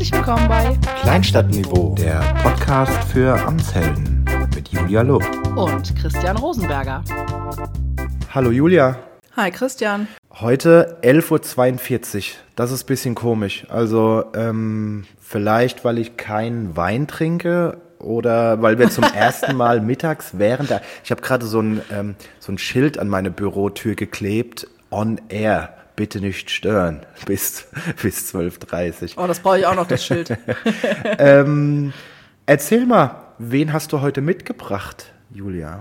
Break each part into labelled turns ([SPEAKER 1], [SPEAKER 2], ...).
[SPEAKER 1] Herzlich willkommen bei
[SPEAKER 2] Kleinstadtniveau, der Podcast für Amtshelden mit Julia Lob
[SPEAKER 1] und Christian Rosenberger.
[SPEAKER 2] Hallo Julia.
[SPEAKER 1] Hi Christian.
[SPEAKER 2] Heute 11.42 Uhr. Das ist ein bisschen komisch. Also ähm, vielleicht, weil ich keinen Wein trinke oder weil wir zum ersten Mal mittags während der... Ich habe gerade so, ein, ähm, so ein Schild an meine Bürotür geklebt. On Air bitte nicht stören bis, bis 12.30
[SPEAKER 1] Uhr. Oh, das brauche ich auch noch, das Schild.
[SPEAKER 2] ähm, erzähl mal, wen hast du heute mitgebracht, Julia?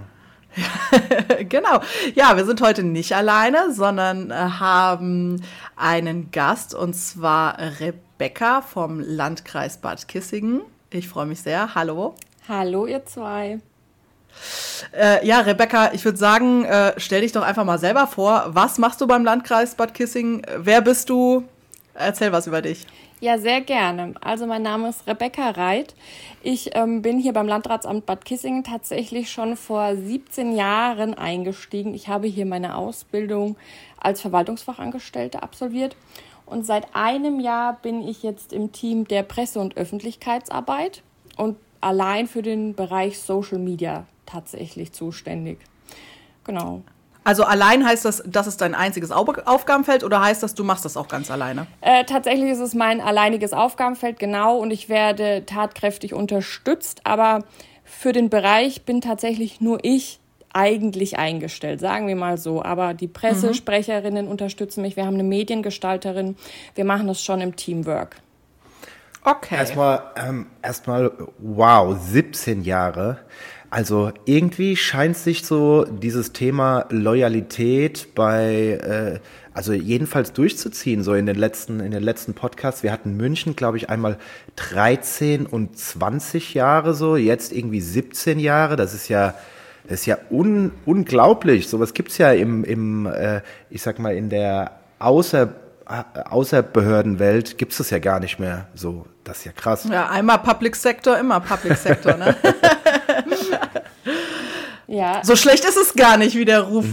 [SPEAKER 1] genau. Ja, wir sind heute nicht alleine, sondern äh, haben einen Gast und zwar Rebecca vom Landkreis Bad Kissingen. Ich freue mich sehr. Hallo.
[SPEAKER 3] Hallo, ihr zwei.
[SPEAKER 1] Äh, ja, Rebecca, ich würde sagen, äh, stell dich doch einfach mal selber vor. Was machst du beim Landkreis Bad Kissing? Wer bist du? Erzähl was über dich.
[SPEAKER 3] Ja, sehr gerne. Also mein Name ist Rebecca Reit. Ich ähm, bin hier beim Landratsamt Bad Kissingen tatsächlich schon vor 17 Jahren eingestiegen. Ich habe hier meine Ausbildung als Verwaltungsfachangestellte absolviert. Und seit einem Jahr bin ich jetzt im Team der Presse- und Öffentlichkeitsarbeit und allein für den Bereich Social Media tatsächlich zuständig. Genau.
[SPEAKER 1] Also allein heißt das, das ist dein einziges Aufgabenfeld oder heißt das, du machst das auch ganz alleine?
[SPEAKER 3] Äh, tatsächlich ist es mein alleiniges Aufgabenfeld, genau, und ich werde tatkräftig unterstützt, aber für den Bereich bin tatsächlich nur ich eigentlich eingestellt, sagen wir mal so. Aber die Pressesprecherinnen mhm. unterstützen mich, wir haben eine Mediengestalterin, wir machen das schon im Teamwork.
[SPEAKER 2] Okay. Erstmal, ähm, erstmal, wow, 17 Jahre. Also irgendwie scheint sich so dieses Thema Loyalität bei, äh, also jedenfalls durchzuziehen, so in den letzten, in den letzten Podcasts. Wir hatten München, glaube ich, einmal 13 und 20 Jahre so, jetzt irgendwie 17 Jahre. Das ist ja, das ist ja un, unglaublich. Sowas gibt's ja im, im äh, ich sag mal, in der Außer Außerbehördenwelt gibt es das ja gar nicht mehr so. Das ist ja krass.
[SPEAKER 1] Ja, einmal Public Sector, immer Public Sector, ne? ja. So schlecht ist es gar nicht, wie der Ruf.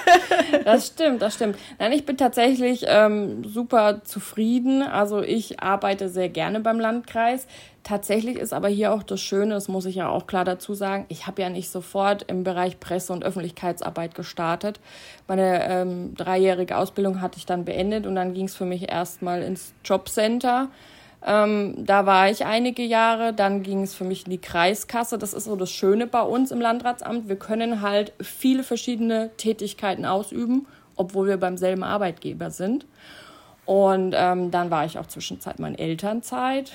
[SPEAKER 3] das stimmt, das stimmt. Nein, ich bin tatsächlich ähm, super zufrieden. Also ich arbeite sehr gerne beim Landkreis. Tatsächlich ist aber hier auch das Schöne, das muss ich ja auch klar dazu sagen, ich habe ja nicht sofort im Bereich Presse- und Öffentlichkeitsarbeit gestartet. Meine ähm, dreijährige Ausbildung hatte ich dann beendet und dann ging es für mich erstmal ins Jobcenter. Ähm, da war ich einige Jahre, dann ging es für mich in die Kreiskasse. Das ist so das Schöne bei uns im Landratsamt. Wir können halt viele verschiedene Tätigkeiten ausüben, obwohl wir beim selben Arbeitgeber sind. Und ähm, dann war ich auch zwischenzeit mal in Elternzeit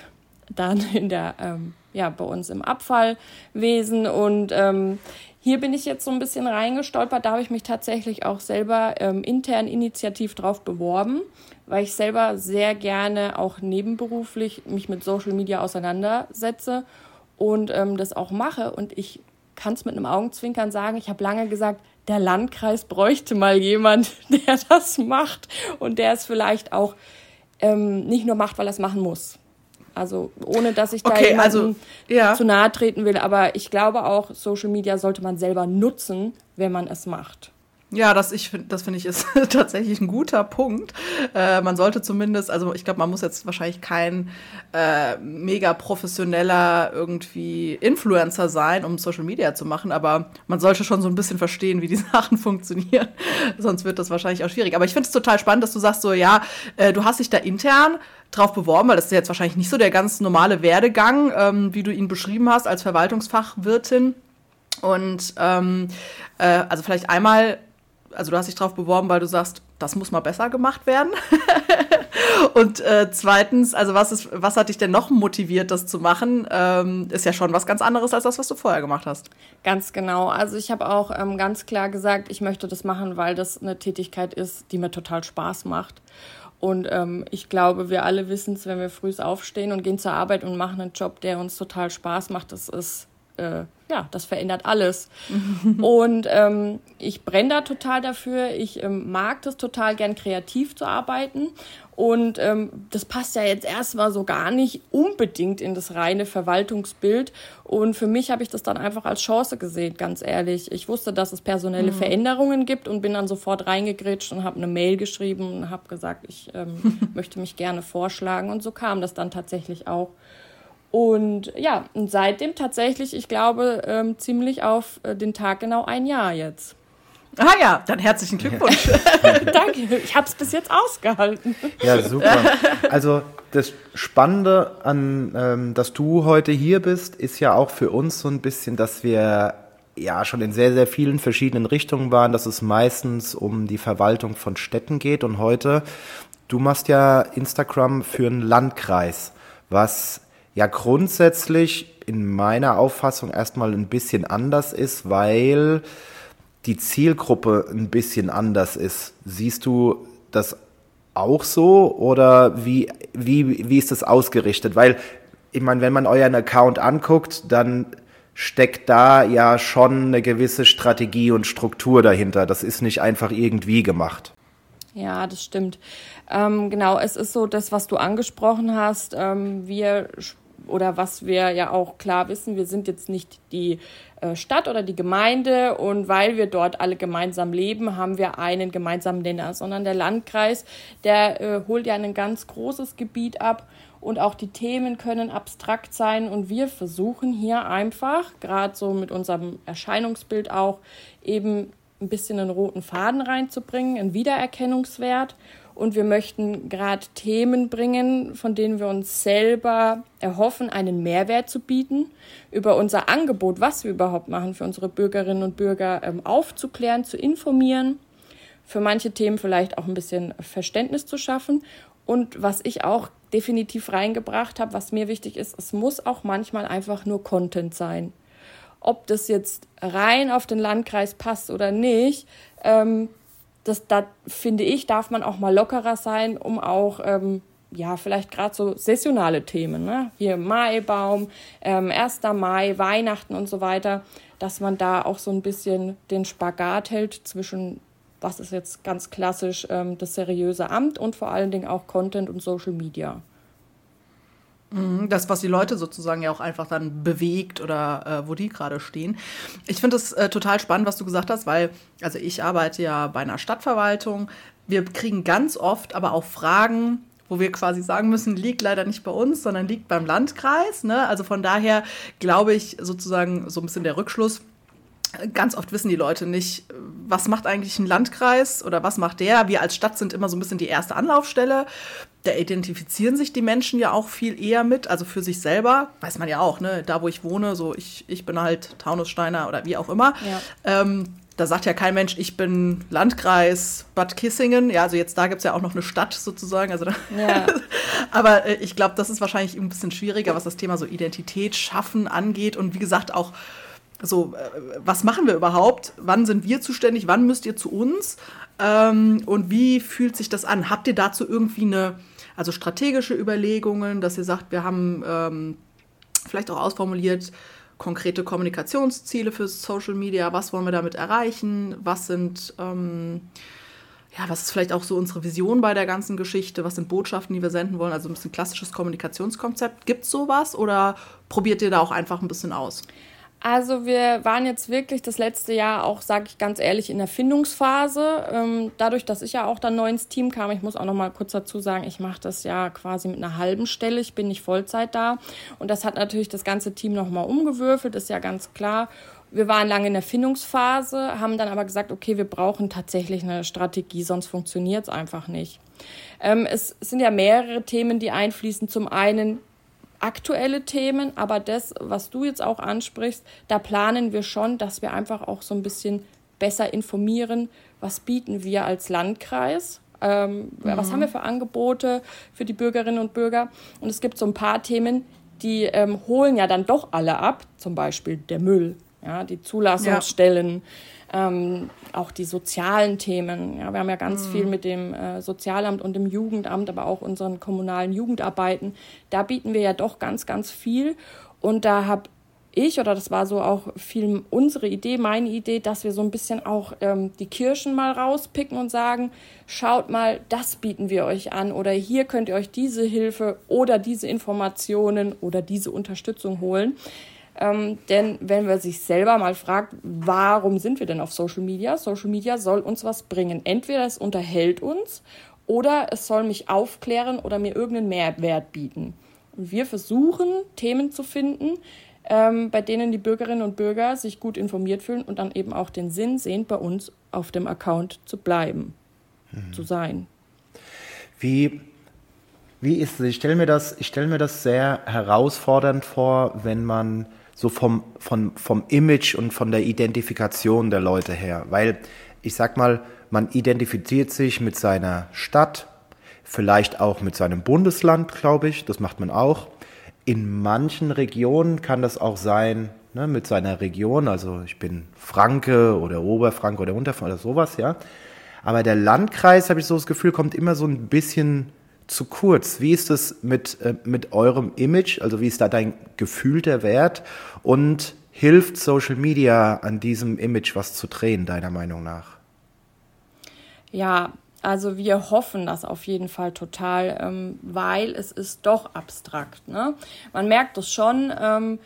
[SPEAKER 3] dann in der, ähm, ja, bei uns im Abfallwesen. Und ähm, hier bin ich jetzt so ein bisschen reingestolpert. Da habe ich mich tatsächlich auch selber ähm, intern initiativ drauf beworben, weil ich selber sehr gerne auch nebenberuflich mich mit Social Media auseinandersetze und ähm, das auch mache. Und ich kann es mit einem Augenzwinkern sagen, ich habe lange gesagt, der Landkreis bräuchte mal jemand, der das macht und der es vielleicht auch ähm, nicht nur macht, weil er es machen muss. Also ohne dass ich da okay, also, ja. zu nahe treten will, aber ich glaube auch, Social Media sollte man selber nutzen, wenn man es macht.
[SPEAKER 1] Ja, das, ich find, das finde ich ist tatsächlich ein guter Punkt. Äh, man sollte zumindest, also ich glaube, man muss jetzt wahrscheinlich kein äh, mega professioneller irgendwie Influencer sein, um Social Media zu machen, aber man sollte schon so ein bisschen verstehen, wie die Sachen funktionieren. Sonst wird das wahrscheinlich auch schwierig. Aber ich finde es total spannend, dass du sagst so, ja, äh, du hast dich da intern drauf beworben, weil das ist jetzt wahrscheinlich nicht so der ganz normale Werdegang, ähm, wie du ihn beschrieben hast als Verwaltungsfachwirtin. Und ähm, äh, also vielleicht einmal also du hast dich darauf beworben, weil du sagst, das muss mal besser gemacht werden. und äh, zweitens, also was, ist, was hat dich denn noch motiviert, das zu machen? Ähm, ist ja schon was ganz anderes als das, was du vorher gemacht hast.
[SPEAKER 3] Ganz genau. Also ich habe auch ähm, ganz klar gesagt, ich möchte das machen, weil das eine Tätigkeit ist, die mir total Spaß macht. Und ähm, ich glaube, wir alle wissen es, wenn wir früh aufstehen und gehen zur Arbeit und machen einen Job, der uns total Spaß macht, das ist äh, ja, das verändert alles. und ähm, ich brenne da total dafür. Ich ähm, mag das total gern kreativ zu arbeiten. Und ähm, das passt ja jetzt erstmal so gar nicht unbedingt in das reine Verwaltungsbild. Und für mich habe ich das dann einfach als Chance gesehen, ganz ehrlich. Ich wusste, dass es personelle mhm. Veränderungen gibt und bin dann sofort reingegrätscht und habe eine Mail geschrieben und habe gesagt, ich ähm, möchte mich gerne vorschlagen. Und so kam das dann tatsächlich auch. Und ja, und seitdem tatsächlich, ich glaube, ähm, ziemlich auf äh, den Tag genau ein Jahr jetzt.
[SPEAKER 1] Ah ja, dann herzlichen Glückwunsch.
[SPEAKER 3] Danke, ich habe es bis jetzt ausgehalten.
[SPEAKER 2] Ja, super. Also das Spannende an, ähm, dass du heute hier bist, ist ja auch für uns so ein bisschen, dass wir ja schon in sehr, sehr vielen verschiedenen Richtungen waren, dass es meistens um die Verwaltung von Städten geht. Und heute, du machst ja Instagram für einen Landkreis, was ja grundsätzlich in meiner Auffassung erstmal ein bisschen anders ist, weil die Zielgruppe ein bisschen anders ist. Siehst du das auch so oder wie, wie, wie ist das ausgerichtet? Weil, ich meine, wenn man euren Account anguckt, dann steckt da ja schon eine gewisse Strategie und Struktur dahinter. Das ist nicht einfach irgendwie gemacht.
[SPEAKER 3] Ja, das stimmt. Ähm, genau, es ist so, das, was du angesprochen hast. Ähm, wir oder was wir ja auch klar wissen, wir sind jetzt nicht die äh, Stadt oder die Gemeinde und weil wir dort alle gemeinsam leben, haben wir einen gemeinsamen Nenner, sondern der Landkreis, der äh, holt ja ein ganz großes Gebiet ab und auch die Themen können abstrakt sein und wir versuchen hier einfach, gerade so mit unserem Erscheinungsbild auch, eben ein bisschen einen roten Faden reinzubringen, einen Wiedererkennungswert und wir möchten gerade Themen bringen, von denen wir uns selber erhoffen, einen Mehrwert zu bieten, über unser Angebot, was wir überhaupt machen, für unsere Bürgerinnen und Bürger ähm, aufzuklären, zu informieren, für manche Themen vielleicht auch ein bisschen Verständnis zu schaffen. Und was ich auch definitiv reingebracht habe, was mir wichtig ist, es muss auch manchmal einfach nur Content sein. Ob das jetzt rein auf den Landkreis passt oder nicht, ähm, das, da finde ich, darf man auch mal lockerer sein, um auch, ähm, ja, vielleicht gerade so saisonale Themen, ne? Hier Maibaum, ähm, 1. Mai, Weihnachten und so weiter, dass man da auch so ein bisschen den Spagat hält zwischen, was ist jetzt ganz klassisch ähm, das seriöse Amt und vor allen Dingen auch Content und Social Media.
[SPEAKER 1] Mhm, das, was die Leute sozusagen ja auch einfach dann bewegt oder äh, wo die gerade stehen. Ich finde es äh, total spannend, was du gesagt hast, weil, also ich arbeite ja bei einer Stadtverwaltung. Wir kriegen ganz oft aber auch Fragen, wo wir quasi sagen müssen, liegt leider nicht bei uns, sondern liegt beim Landkreis. Ne? Also von daher glaube ich sozusagen so ein bisschen der Rückschluss, Ganz oft wissen die Leute nicht, was macht eigentlich ein Landkreis oder was macht der. Wir als Stadt sind immer so ein bisschen die erste Anlaufstelle. Da identifizieren sich die Menschen ja auch viel eher mit, also für sich selber. Weiß man ja auch, ne? Da, wo ich wohne, so ich, ich bin halt Taunussteiner oder wie auch immer. Ja. Ähm, da sagt ja kein Mensch, ich bin Landkreis Bad Kissingen. Ja, also jetzt da gibt es ja auch noch eine Stadt sozusagen. Also ja. Aber äh, ich glaube, das ist wahrscheinlich ein bisschen schwieriger, was das Thema so Identität schaffen angeht. Und wie gesagt, auch so, äh, was machen wir überhaupt? Wann sind wir zuständig? Wann müsst ihr zu uns? Ähm, und wie fühlt sich das an? Habt ihr dazu irgendwie eine, also strategische Überlegungen, dass ihr sagt, wir haben ähm, vielleicht auch ausformuliert, konkrete Kommunikationsziele für Social Media, was wollen wir damit erreichen, was sind, ähm, ja, was ist vielleicht auch so unsere Vision bei der ganzen Geschichte, was sind Botschaften, die wir senden wollen, also ein bisschen klassisches Kommunikationskonzept. Gibt es sowas oder probiert ihr da auch einfach ein bisschen aus?
[SPEAKER 3] Also wir waren jetzt wirklich das letzte Jahr auch, sage ich ganz ehrlich, in der Findungsphase. Ähm, dadurch, dass ich ja auch dann neu ins Team kam, ich muss auch noch mal kurz dazu sagen, ich mache das ja quasi mit einer halben Stelle. Ich bin nicht Vollzeit da und das hat natürlich das ganze Team noch mal umgewürfelt, ist ja ganz klar. Wir waren lange in der Findungsphase, haben dann aber gesagt, okay, wir brauchen tatsächlich eine Strategie, sonst funktioniert es einfach nicht. Ähm, es sind ja mehrere Themen, die einfließen. Zum einen aktuelle Themen, aber das, was du jetzt auch ansprichst, da planen wir schon, dass wir einfach auch so ein bisschen besser informieren, was bieten wir als Landkreis, ähm, mhm. was haben wir für Angebote für die Bürgerinnen und Bürger. Und es gibt so ein paar Themen, die ähm, holen ja dann doch alle ab, zum Beispiel der Müll, ja, die Zulassungsstellen. Ja ähm, auch die sozialen Themen. Ja, wir haben ja ganz mhm. viel mit dem äh, Sozialamt und dem Jugendamt, aber auch unseren kommunalen Jugendarbeiten. Da bieten wir ja doch ganz, ganz viel. Und da habe ich oder das war so auch viel unsere Idee, meine Idee, dass wir so ein bisschen auch ähm, die Kirschen mal rauspicken und sagen, schaut mal, das bieten wir euch an oder hier könnt ihr euch diese Hilfe oder diese Informationen oder diese Unterstützung holen. Ähm, denn wenn man sich selber mal fragt, warum sind wir denn auf Social Media? Social Media soll uns was bringen. Entweder es unterhält uns oder es soll mich aufklären oder mir irgendeinen Mehrwert bieten. Und wir versuchen, Themen zu finden, ähm, bei denen die Bürgerinnen und Bürger sich gut informiert fühlen und dann eben auch den Sinn sehen, bei uns auf dem Account zu bleiben, mhm. zu sein.
[SPEAKER 2] Wie, wie ist es? Ich stelle mir, das, stell mir das sehr herausfordernd vor, wenn man so vom, vom, vom Image und von der Identifikation der Leute her. Weil ich sag mal, man identifiziert sich mit seiner Stadt, vielleicht auch mit seinem Bundesland, glaube ich, das macht man auch. In manchen Regionen kann das auch sein, ne, mit seiner Region, also ich bin Franke oder Oberfranke oder Unterfranke oder sowas, ja. Aber der Landkreis, habe ich so das Gefühl, kommt immer so ein bisschen zu kurz. Wie ist es mit, äh, mit eurem Image? Also wie ist da dein gefühlter Wert? Und hilft Social Media an diesem Image was zu drehen, deiner Meinung nach?
[SPEAKER 3] Ja, also wir hoffen das auf jeden Fall total, ähm, weil es ist doch abstrakt. Ne? Man merkt es schon. Ähm,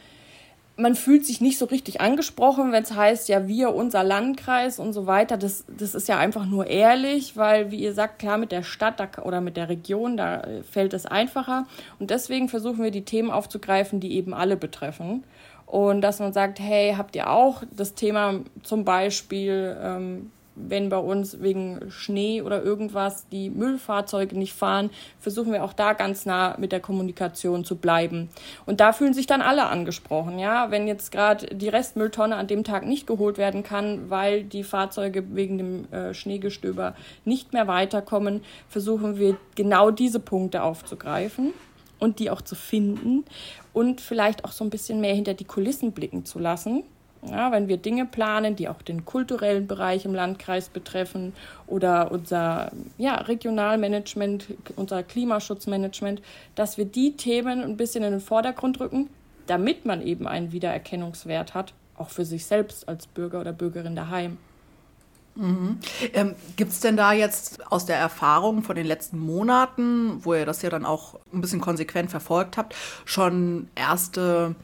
[SPEAKER 3] man fühlt sich nicht so richtig angesprochen, wenn es heißt, ja, wir, unser Landkreis und so weiter. Das, das ist ja einfach nur ehrlich, weil, wie ihr sagt, klar, mit der Stadt da, oder mit der Region, da äh, fällt es einfacher. Und deswegen versuchen wir die Themen aufzugreifen, die eben alle betreffen. Und dass man sagt, hey, habt ihr auch das Thema zum Beispiel, ähm, wenn bei uns wegen Schnee oder irgendwas die Müllfahrzeuge nicht fahren, versuchen wir auch da ganz nah mit der Kommunikation zu bleiben. Und da fühlen sich dann alle angesprochen, ja. Wenn jetzt gerade die Restmülltonne an dem Tag nicht geholt werden kann, weil die Fahrzeuge wegen dem äh, Schneegestöber nicht mehr weiterkommen, versuchen wir genau diese Punkte aufzugreifen und die auch zu finden und vielleicht auch so ein bisschen mehr hinter die Kulissen blicken zu lassen ja, wenn wir Dinge planen, die auch den kulturellen Bereich im Landkreis betreffen oder unser ja, Regionalmanagement, unser Klimaschutzmanagement, dass wir die Themen ein bisschen in den Vordergrund rücken, damit man eben einen Wiedererkennungswert hat, auch für sich selbst als Bürger oder Bürgerin daheim.
[SPEAKER 1] Mhm. Ähm, Gibt es denn da jetzt aus der Erfahrung von den letzten Monaten, wo ihr das ja dann auch ein bisschen konsequent verfolgt habt, schon erste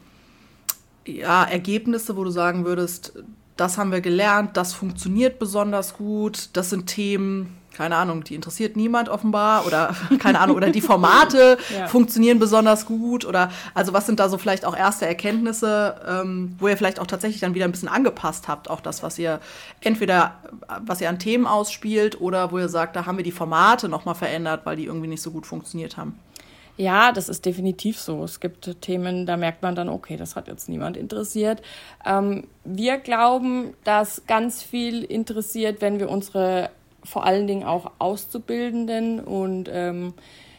[SPEAKER 1] ja, Ergebnisse, wo du sagen würdest, das haben wir gelernt, das funktioniert besonders gut, das sind Themen, keine Ahnung, die interessiert niemand offenbar oder keine Ahnung, oder die Formate ja. funktionieren besonders gut oder also was sind da so vielleicht auch erste Erkenntnisse, ähm, wo ihr vielleicht auch tatsächlich dann wieder ein bisschen angepasst habt, auch das, was ihr entweder, was ihr an Themen ausspielt oder wo ihr sagt, da haben wir die Formate nochmal verändert, weil die irgendwie nicht so gut funktioniert haben.
[SPEAKER 3] Ja, das ist definitiv so. Es gibt Themen, da merkt man dann, okay, das hat jetzt niemand interessiert. Ähm, wir glauben, dass ganz viel interessiert, wenn wir unsere vor allen Dingen auch Auszubildenden und ähm,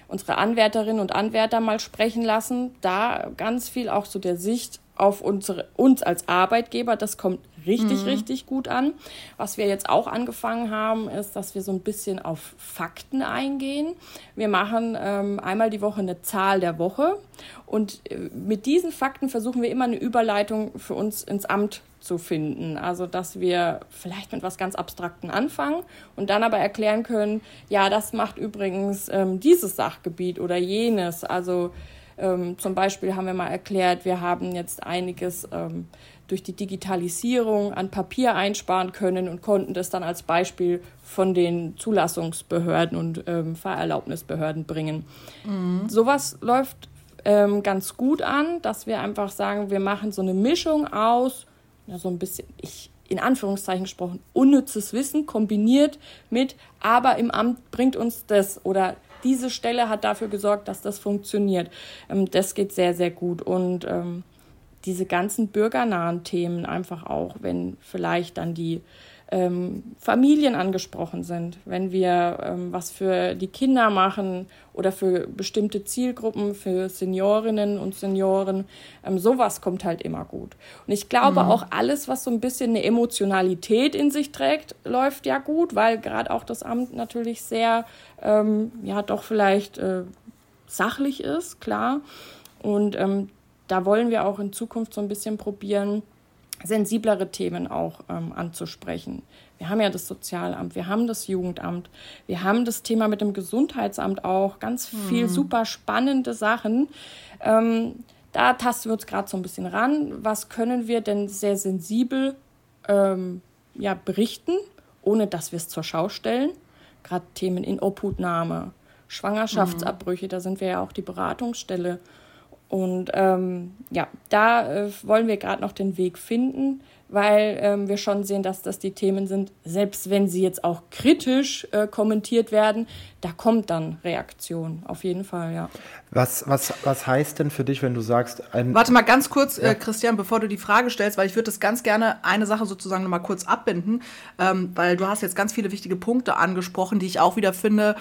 [SPEAKER 3] unsere Anwärterinnen und Anwärter mal sprechen lassen. Da ganz viel auch zu der Sicht auf unsere, uns als Arbeitgeber. Das kommt richtig, mhm. richtig gut an. Was wir jetzt auch angefangen haben, ist, dass wir so ein bisschen auf Fakten eingehen. Wir machen ähm, einmal die Woche eine Zahl der Woche und äh, mit diesen Fakten versuchen wir immer eine Überleitung für uns ins Amt zu finden. Also, dass wir vielleicht mit was ganz Abstrakten anfangen und dann aber erklären können, ja, das macht übrigens ähm, dieses Sachgebiet oder jenes. Also, ähm, zum Beispiel haben wir mal erklärt, wir haben jetzt einiges ähm, durch die Digitalisierung an Papier einsparen können und konnten das dann als Beispiel von den Zulassungsbehörden und ähm, Fahrerlaubnisbehörden bringen. Mhm. Sowas läuft ähm, ganz gut an, dass wir einfach sagen, wir machen so eine Mischung aus, ja, so ein bisschen, ich, in Anführungszeichen gesprochen, unnützes Wissen kombiniert mit, aber im Amt bringt uns das oder diese Stelle hat dafür gesorgt, dass das funktioniert. Ähm, das geht sehr, sehr gut und ähm, diese ganzen bürgernahen Themen einfach auch, wenn vielleicht dann die ähm, Familien angesprochen sind, wenn wir ähm, was für die Kinder machen oder für bestimmte Zielgruppen, für Seniorinnen und Senioren, ähm, sowas kommt halt immer gut. Und ich glaube mhm. auch alles, was so ein bisschen eine Emotionalität in sich trägt, läuft ja gut, weil gerade auch das Amt natürlich sehr, ähm, ja, doch vielleicht äh, sachlich ist, klar. Und ähm, da wollen wir auch in Zukunft so ein bisschen probieren, sensiblere Themen auch ähm, anzusprechen. Wir haben ja das Sozialamt, wir haben das Jugendamt, wir haben das Thema mit dem Gesundheitsamt auch, ganz viel mhm. super spannende Sachen. Ähm, da tasten wir uns gerade so ein bisschen ran. Was können wir denn sehr sensibel ähm, ja, berichten, ohne dass wir es zur Schau stellen? Gerade Themen in Obhutnahme, Schwangerschaftsabbrüche, mhm. da sind wir ja auch die Beratungsstelle. Und ähm, ja, da äh, wollen wir gerade noch den Weg finden, weil ähm, wir schon sehen, dass das die Themen sind, selbst wenn sie jetzt auch kritisch äh, kommentiert werden, da kommt dann Reaktion, auf jeden Fall, ja.
[SPEAKER 2] Was, was, was heißt denn für dich, wenn du sagst...
[SPEAKER 1] Warte mal ganz kurz, ja. äh, Christian, bevor du die Frage stellst, weil ich würde das ganz gerne eine Sache sozusagen nochmal kurz abbinden, ähm, weil du hast jetzt ganz viele wichtige Punkte angesprochen, die ich auch wieder finde,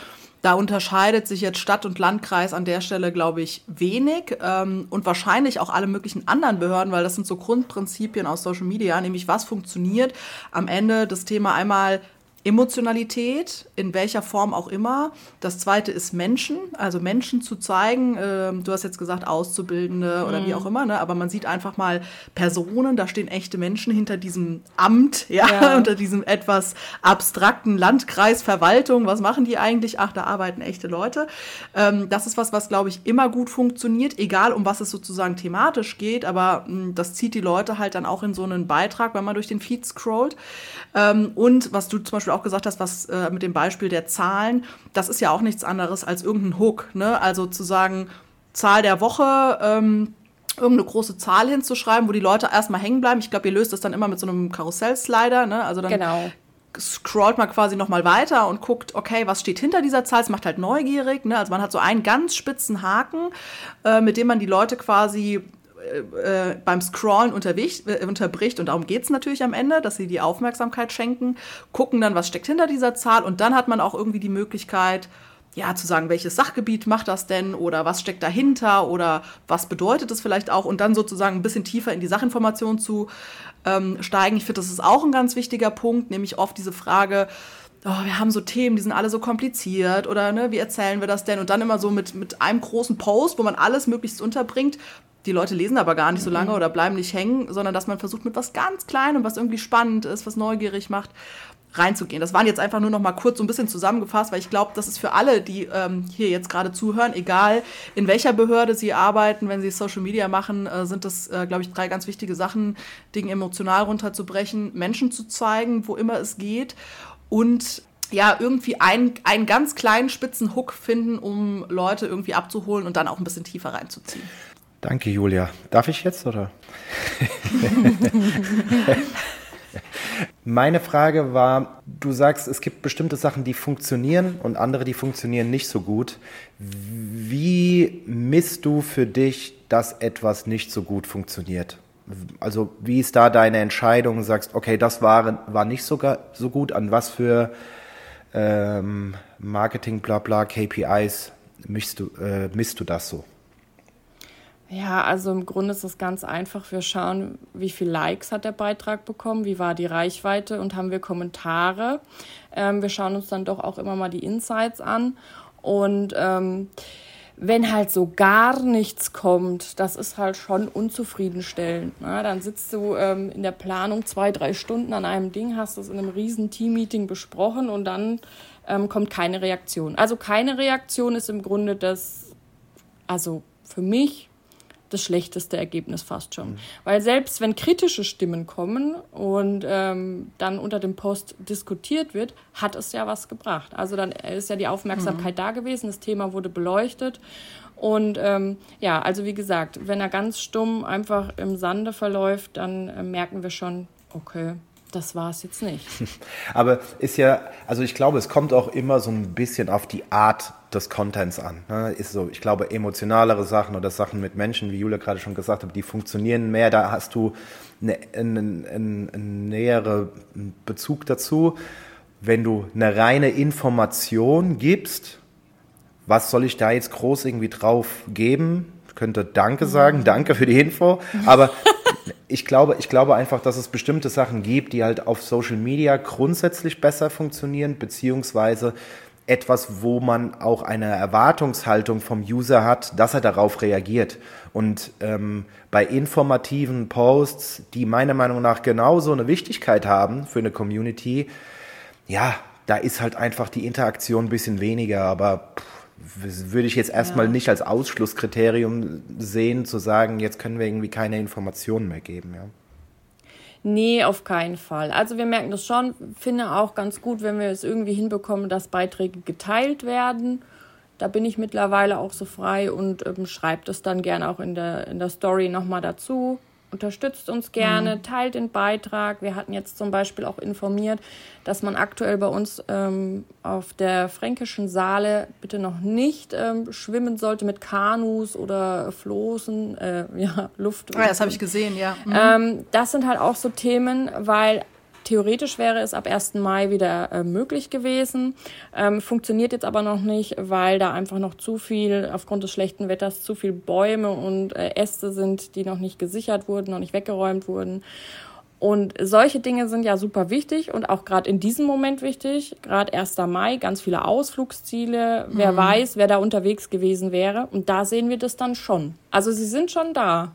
[SPEAKER 1] da unterscheidet sich jetzt Stadt und Landkreis an der Stelle, glaube ich, wenig ähm, und wahrscheinlich auch alle möglichen anderen Behörden, weil das sind so Grundprinzipien aus Social Media, nämlich was funktioniert. Am Ende das Thema einmal Emotionalität, in welcher Form auch immer. Das zweite ist Menschen, also Menschen zu zeigen. Ähm, du hast jetzt gesagt Auszubildende oder mhm. wie auch immer, ne? aber man sieht einfach mal Personen, da stehen echte Menschen hinter diesem Amt, ja, ja. unter diesem etwas abstrakten Landkreis, Verwaltung. Was machen die eigentlich? Ach, da arbeiten echte Leute. Ähm, das ist was, was, glaube ich, immer gut funktioniert, egal um was es sozusagen thematisch geht, aber mh, hm, das zieht die Leute halt dann auch in so einen Beitrag, wenn man durch den Feed scrollt. Ähm, und was du zum Beispiel auch gesagt hast, was äh, mit dem Beispiel der Zahlen, das ist ja auch nichts anderes als irgendein Hook. Ne? Also zu sagen, Zahl der Woche, ähm, irgendeine große Zahl hinzuschreiben, wo die Leute erstmal hängen bleiben. Ich glaube, ihr löst das dann immer mit so einem Karussell-Slider. Ne? Also dann genau. scrollt man quasi nochmal weiter und guckt, okay, was steht hinter dieser Zahl? Es macht halt neugierig. Ne? Also man hat so einen ganz spitzen Haken, äh, mit dem man die Leute quasi äh, äh, beim Scrollen äh, unterbricht und darum geht es natürlich am Ende, dass sie die Aufmerksamkeit schenken, gucken dann, was steckt hinter dieser Zahl und dann hat man auch irgendwie die Möglichkeit, ja, zu sagen, welches Sachgebiet macht das denn oder was steckt dahinter oder was bedeutet es vielleicht auch und dann sozusagen ein bisschen tiefer in die Sachinformation zu ähm, steigen. Ich finde, das ist auch ein ganz wichtiger Punkt, nämlich oft diese Frage, oh, wir haben so Themen, die sind alle so kompliziert oder ne, wie erzählen wir das denn? Und dann immer so mit, mit einem großen Post, wo man alles möglichst unterbringt die Leute lesen aber gar nicht so lange mhm. oder bleiben nicht hängen, sondern dass man versucht mit was ganz Kleinem, was irgendwie spannend ist, was neugierig macht, reinzugehen. Das waren jetzt einfach nur noch mal kurz so ein bisschen zusammengefasst, weil ich glaube, das ist für alle, die ähm, hier jetzt gerade zuhören, egal in welcher Behörde sie arbeiten, wenn sie Social Media machen, äh, sind das, äh, glaube ich, drei ganz wichtige Sachen, Dinge emotional runterzubrechen, Menschen zu zeigen, wo immer es geht und ja, irgendwie einen, einen ganz kleinen spitzen Hook finden, um Leute irgendwie abzuholen und dann auch ein bisschen tiefer reinzuziehen.
[SPEAKER 2] Danke, Julia. Darf ich jetzt oder? Meine Frage war, du sagst, es gibt bestimmte Sachen, die funktionieren und andere, die funktionieren nicht so gut. Wie misst du für dich, dass etwas nicht so gut funktioniert? Also wie ist da deine Entscheidung? Sagst, okay, das war, war nicht so, so gut. An was für ähm, Marketing, bla bla, KPIs misst du, äh, misst du das so?
[SPEAKER 3] Ja, also im Grunde ist es ganz einfach. Wir schauen, wie viele Likes hat der Beitrag bekommen, wie war die Reichweite und haben wir Kommentare. Ähm, wir schauen uns dann doch auch immer mal die Insights an. Und ähm, wenn halt so gar nichts kommt, das ist halt schon unzufriedenstellend. Ne? Dann sitzt du ähm, in der Planung zwei, drei Stunden an einem Ding, hast es in einem riesen Team-Meeting besprochen und dann ähm, kommt keine Reaktion. Also keine Reaktion ist im Grunde das, also für mich das schlechteste Ergebnis fast schon. Mhm. Weil selbst wenn kritische Stimmen kommen und ähm, dann unter dem Post diskutiert wird, hat es ja was gebracht. Also dann ist ja die Aufmerksamkeit mhm. da gewesen, das Thema wurde beleuchtet. Und ähm, ja, also wie gesagt, wenn er ganz stumm einfach im Sande verläuft, dann äh, merken wir schon, okay, das war es jetzt nicht.
[SPEAKER 2] Aber ist ja, also ich glaube, es kommt auch immer so ein bisschen auf die Art des Contents an. Ne? Ist so, ich glaube, emotionalere Sachen oder Sachen mit Menschen, wie Julia gerade schon gesagt hat, die funktionieren mehr. Da hast du einen, einen, einen näheren Bezug dazu. Wenn du eine reine Information gibst, was soll ich da jetzt groß irgendwie drauf geben? Könnte Danke sagen, danke für die Info. Aber ich glaube, ich glaube einfach, dass es bestimmte Sachen gibt, die halt auf Social Media grundsätzlich besser funktionieren, beziehungsweise etwas, wo man auch eine Erwartungshaltung vom User hat, dass er darauf reagiert. Und ähm, bei informativen Posts, die meiner Meinung nach genauso eine Wichtigkeit haben für eine Community, ja, da ist halt einfach die Interaktion ein bisschen weniger, aber pff, würde ich jetzt erstmal ja. nicht als Ausschlusskriterium sehen, zu sagen, jetzt können wir irgendwie keine Informationen mehr geben, ja.
[SPEAKER 3] Nee, auf keinen Fall. Also wir merken das schon, finde auch ganz gut, wenn wir es irgendwie hinbekommen, dass Beiträge geteilt werden. Da bin ich mittlerweile auch so frei und ähm, schreibe das dann gerne auch in der, in der Story nochmal dazu unterstützt uns gerne, mhm. teilt den Beitrag. Wir hatten jetzt zum Beispiel auch informiert, dass man aktuell bei uns ähm, auf der fränkischen Saale bitte noch nicht ähm, schwimmen sollte mit Kanus oder Floßen, äh, ja, Luft.
[SPEAKER 1] Ah, das habe ich gesehen, ja.
[SPEAKER 3] Mhm. Ähm, das sind halt auch so Themen, weil Theoretisch wäre es ab 1. Mai wieder äh, möglich gewesen, ähm, funktioniert jetzt aber noch nicht, weil da einfach noch zu viel, aufgrund des schlechten Wetters, zu viel Bäume und äh, Äste sind, die noch nicht gesichert wurden, noch nicht weggeräumt wurden. Und solche Dinge sind ja super wichtig und auch gerade in diesem Moment wichtig. Gerade 1. Mai, ganz viele Ausflugsziele. Wer mhm. weiß, wer da unterwegs gewesen wäre. Und da sehen wir das dann schon. Also sie sind schon da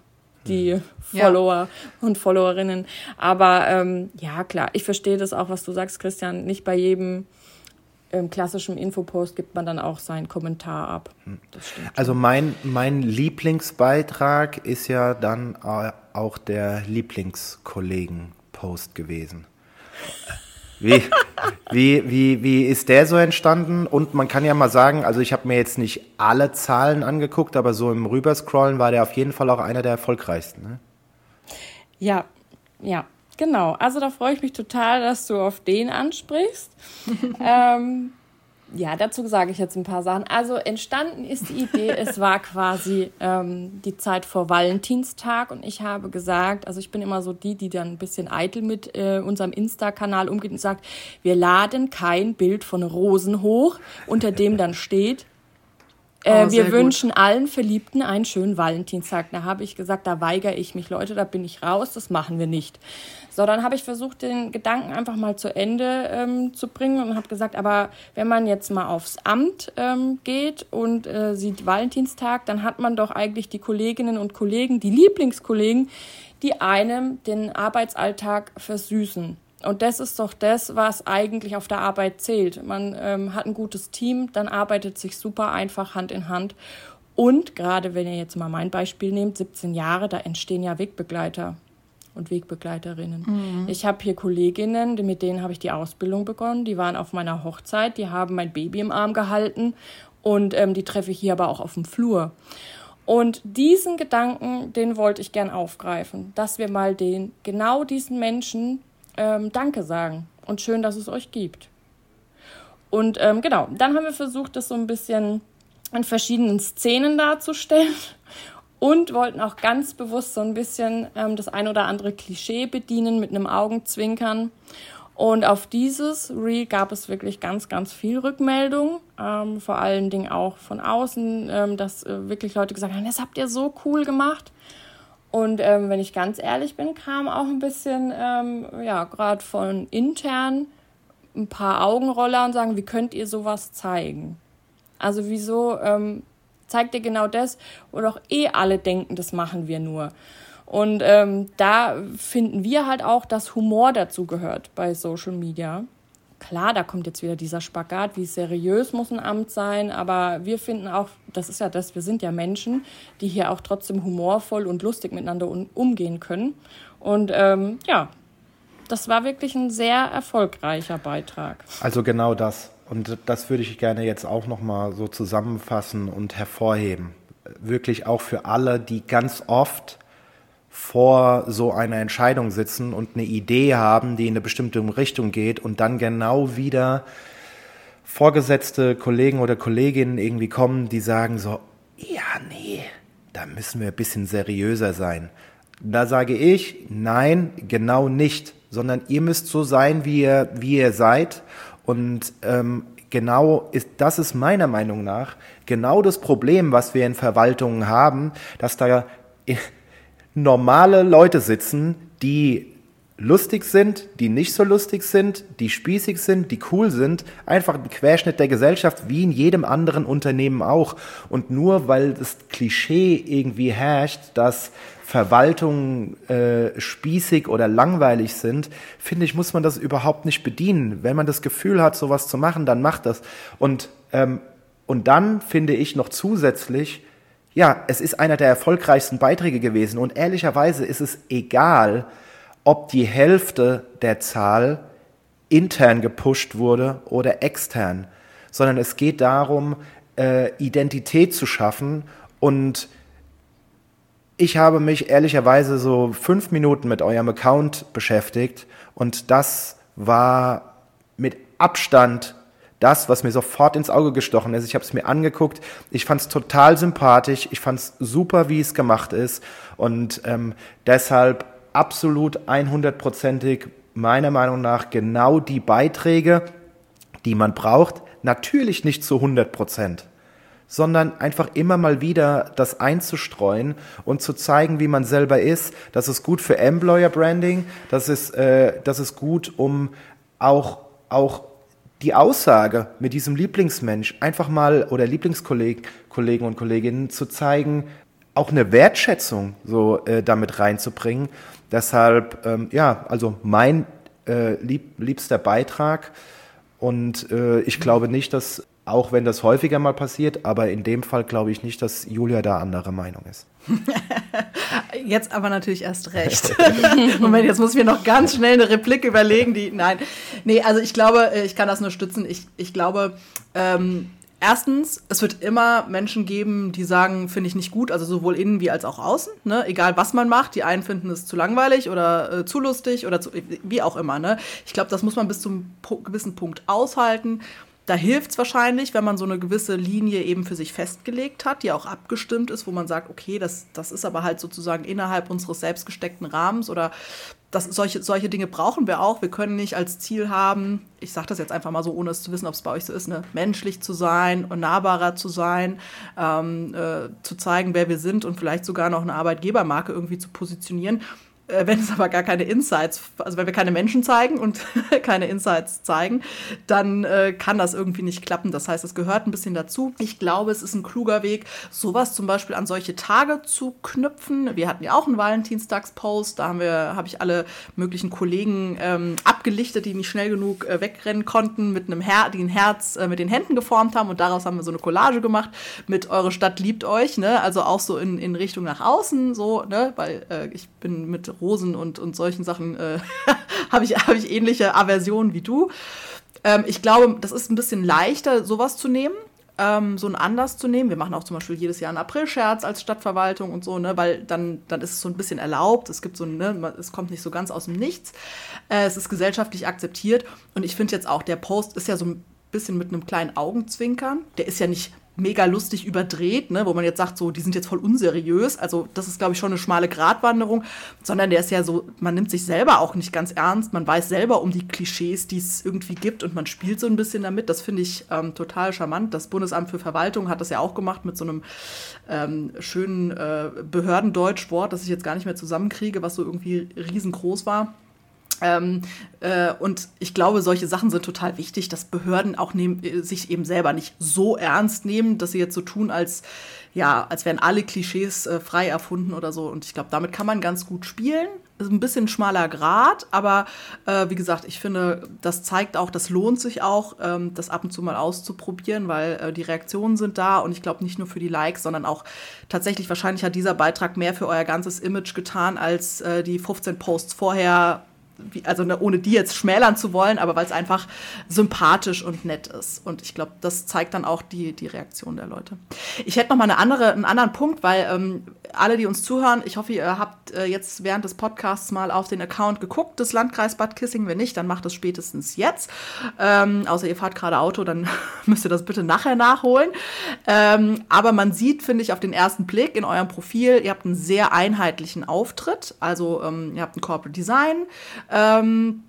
[SPEAKER 3] die Follower ja. und Followerinnen. Aber ähm, ja, klar, ich verstehe das auch, was du sagst, Christian. Nicht bei jedem ähm, klassischen Infopost gibt man dann auch seinen Kommentar ab. Hm.
[SPEAKER 2] Also mein, mein Lieblingsbeitrag ist ja dann auch der Lieblingskollegen-Post gewesen. Wie, wie, wie, wie ist der so entstanden? Und man kann ja mal sagen, also ich habe mir jetzt nicht alle Zahlen angeguckt, aber so im Rüberscrollen war der auf jeden Fall auch einer der erfolgreichsten. Ne?
[SPEAKER 3] Ja, ja, genau. Also da freue ich mich total, dass du auf den ansprichst. ähm, ja, dazu sage ich jetzt ein paar Sachen. Also entstanden ist die Idee, es war quasi ähm, die Zeit vor Valentinstag und ich habe gesagt, also ich bin immer so die, die dann ein bisschen eitel mit äh, unserem Insta-Kanal umgeht und sagt, wir laden kein Bild von Rosen hoch, unter dem dann steht, äh, oh, wir wünschen gut. allen Verliebten einen schönen Valentinstag. Da habe ich gesagt, da weigere ich mich, Leute, da bin ich raus, das machen wir nicht. So, dann habe ich versucht, den Gedanken einfach mal zu Ende ähm, zu bringen und habe gesagt, aber wenn man jetzt mal aufs Amt ähm, geht und äh, sieht Valentinstag, dann hat man doch eigentlich die Kolleginnen und Kollegen, die Lieblingskollegen, die einem den Arbeitsalltag versüßen. Und das ist doch das, was eigentlich auf der Arbeit zählt. Man ähm, hat ein gutes Team, dann arbeitet sich super einfach Hand in Hand. Und gerade wenn ihr jetzt mal mein Beispiel nehmt, 17 Jahre, da entstehen ja Wegbegleiter und Wegbegleiterinnen. Mhm. Ich habe hier Kolleginnen, mit denen habe ich die Ausbildung begonnen. Die waren auf meiner Hochzeit, die haben mein Baby im Arm gehalten und ähm, die treffe ich hier aber auch auf dem Flur. Und diesen Gedanken, den wollte ich gern aufgreifen, dass wir mal den genau diesen Menschen ähm, Danke sagen und schön, dass es euch gibt. Und ähm, genau, dann haben wir versucht, das so ein bisschen in verschiedenen Szenen darzustellen und wollten auch ganz bewusst so ein bisschen ähm, das ein oder andere Klischee bedienen mit einem Augenzwinkern. Und auf dieses Reel gab es wirklich ganz, ganz viel Rückmeldung, ähm, vor allen Dingen auch von außen, ähm, dass äh, wirklich Leute gesagt haben, das habt ihr so cool gemacht. Und ähm, wenn ich ganz ehrlich bin, kam auch ein bisschen, ähm, ja, gerade von intern ein paar Augenroller und sagen, wie könnt ihr sowas zeigen? Also wieso ähm, zeigt ihr genau das, wo doch eh alle denken, das machen wir nur. Und ähm, da finden wir halt auch, dass Humor dazu gehört bei Social Media. Klar, da kommt jetzt wieder dieser Spagat, wie seriös muss ein Amt sein, aber wir finden auch, das ist ja das, wir sind ja Menschen, die hier auch trotzdem humorvoll und lustig miteinander umgehen können. Und ähm, ja, das war wirklich ein sehr erfolgreicher Beitrag.
[SPEAKER 2] Also genau das. Und das würde ich gerne jetzt auch nochmal so zusammenfassen und hervorheben. Wirklich auch für alle, die ganz oft vor so einer Entscheidung sitzen und eine Idee haben, die in eine bestimmte Richtung geht und dann genau wieder vorgesetzte Kollegen oder Kolleginnen irgendwie kommen, die sagen so, ja, nee, da müssen wir ein bisschen seriöser sein. Da sage ich, nein, genau nicht, sondern ihr müsst so sein, wie ihr, wie ihr seid. Und ähm, genau ist, das ist meiner Meinung nach genau das Problem, was wir in Verwaltungen haben, dass da normale Leute sitzen, die lustig sind, die nicht so lustig sind, die spießig sind, die cool sind, einfach ein Querschnitt der Gesellschaft wie in jedem anderen Unternehmen auch. Und nur weil das Klischee irgendwie herrscht, dass Verwaltungen äh, spießig oder langweilig sind, finde ich, muss man das überhaupt nicht bedienen. Wenn man das Gefühl hat, sowas zu machen, dann macht das. Und, ähm, und dann finde ich noch zusätzlich, ja, es ist einer der erfolgreichsten Beiträge gewesen. Und ehrlicherweise ist es egal, ob die Hälfte der Zahl intern gepusht wurde oder extern, sondern es geht darum, äh, Identität zu schaffen und ich habe mich ehrlicherweise so fünf Minuten mit eurem Account beschäftigt und das war mit Abstand das, was mir sofort ins Auge gestochen ist. Ich habe es mir angeguckt, ich fand es total sympathisch, ich fand es super, wie es gemacht ist und ähm, deshalb absolut 100%ig meiner Meinung nach genau die Beiträge, die man braucht. Natürlich nicht zu 100 Prozent sondern einfach immer mal wieder das einzustreuen und zu zeigen, wie man selber ist. Das ist gut für Employer Branding, das ist, äh, das ist gut, um auch, auch die Aussage mit diesem Lieblingsmensch einfach mal oder Lieblingskollegen Kollegen und Kolleginnen zu zeigen, auch eine Wertschätzung so äh, damit reinzubringen. Deshalb, ähm, ja, also mein äh, lieb, liebster Beitrag. Und äh, ich glaube nicht, dass auch wenn das häufiger mal passiert, aber in dem Fall glaube ich nicht, dass Julia da anderer Meinung ist.
[SPEAKER 1] jetzt aber natürlich erst recht. Moment, jetzt muss ich mir noch ganz schnell eine Replik überlegen, die. Nein. Nee, also ich glaube, äh, ich kann das nur stützen. Ich, ich glaube, ähm, Erstens, es wird immer Menschen geben, die sagen, finde ich nicht gut, also sowohl innen wie als auch außen, ne? egal was man macht. Die einen finden es zu langweilig oder äh, zu lustig oder zu, wie auch immer. Ne? Ich glaube, das muss man bis zum gewissen Punkt aushalten. Da hilft es wahrscheinlich, wenn man so eine gewisse Linie eben für sich festgelegt hat, die auch abgestimmt ist, wo man sagt, okay, das, das ist aber halt sozusagen innerhalb unseres selbstgesteckten Rahmens oder das, solche, solche Dinge brauchen wir auch. Wir können nicht als Ziel haben, ich sage das jetzt einfach mal so, ohne es zu wissen, ob es bei euch so ist, ne, menschlich zu sein und nahbarer zu sein, ähm, äh, zu zeigen, wer wir sind und vielleicht sogar noch eine Arbeitgebermarke irgendwie zu positionieren wenn es aber gar keine Insights, also wenn wir keine Menschen zeigen und keine Insights zeigen, dann äh, kann das irgendwie nicht klappen. Das heißt, es gehört ein bisschen dazu. Ich glaube, es ist ein kluger Weg, sowas zum Beispiel an solche Tage zu knüpfen. Wir hatten ja auch einen Valentinstagspost, da haben wir, habe ich alle möglichen Kollegen ähm, abgelichtet, die nicht schnell genug äh, wegrennen konnten, mit einem Her die ein Herz äh, mit den Händen geformt haben und daraus haben wir so eine Collage gemacht mit Eure Stadt liebt euch, ne? Also auch so in, in Richtung nach außen, so, ne? Weil äh, ich bin mit Rosen und, und solchen Sachen äh, habe ich, hab ich ähnliche Aversionen wie du. Ähm, ich glaube, das ist ein bisschen leichter, sowas zu nehmen, ähm, so einen Anlass zu nehmen. Wir machen auch zum Beispiel jedes Jahr einen April-Scherz als Stadtverwaltung und so, ne, weil dann, dann ist es so ein bisschen erlaubt. Es gibt so, ne, es kommt nicht so ganz aus dem Nichts. Äh, es ist gesellschaftlich akzeptiert. Und ich finde jetzt auch, der Post ist ja so ein bisschen mit einem kleinen Augenzwinkern. Der ist ja nicht mega lustig überdreht, ne, wo man jetzt sagt, so, die sind jetzt voll unseriös. Also, das ist, glaube ich, schon eine schmale Gratwanderung, sondern der ist ja so, man nimmt sich selber auch nicht ganz ernst. Man weiß selber um die Klischees, die es irgendwie gibt und man spielt so ein bisschen damit. Das finde ich ähm, total charmant. Das Bundesamt für Verwaltung hat das ja auch gemacht mit so einem ähm, schönen äh, Behördendeutsch-Wort, das ich jetzt gar nicht mehr zusammenkriege, was so irgendwie riesengroß war. Ähm, äh, und ich glaube, solche Sachen sind total wichtig, dass Behörden auch nehm, äh, sich eben selber nicht so ernst nehmen, dass sie jetzt so tun, als, ja, als wären alle Klischees äh, frei erfunden oder so. Und ich glaube, damit kann man ganz gut spielen. Ist ein bisschen schmaler Grad, aber äh, wie gesagt, ich finde, das zeigt auch, das lohnt sich auch, ähm, das ab und zu mal auszuprobieren, weil äh, die Reaktionen sind da und ich glaube nicht nur für die Likes, sondern auch tatsächlich wahrscheinlich hat dieser Beitrag mehr für euer ganzes Image getan als äh, die 15 Posts vorher also ne, ohne die jetzt schmälern zu wollen, aber weil es einfach sympathisch und nett ist. Und ich glaube, das zeigt dann auch die, die Reaktion der Leute. Ich hätte noch mal eine andere, einen anderen Punkt, weil ähm, alle, die uns zuhören, ich hoffe, ihr habt äh, jetzt während des Podcasts mal auf den Account geguckt des Landkreis Bad Kissing. Wenn nicht, dann macht es spätestens jetzt. Ähm, außer ihr fahrt gerade Auto, dann müsst ihr das bitte nachher nachholen. Ähm, aber man sieht, finde ich, auf den ersten Blick in eurem Profil, ihr habt einen sehr einheitlichen Auftritt. Also ähm, ihr habt ein Corporate Design, ähm,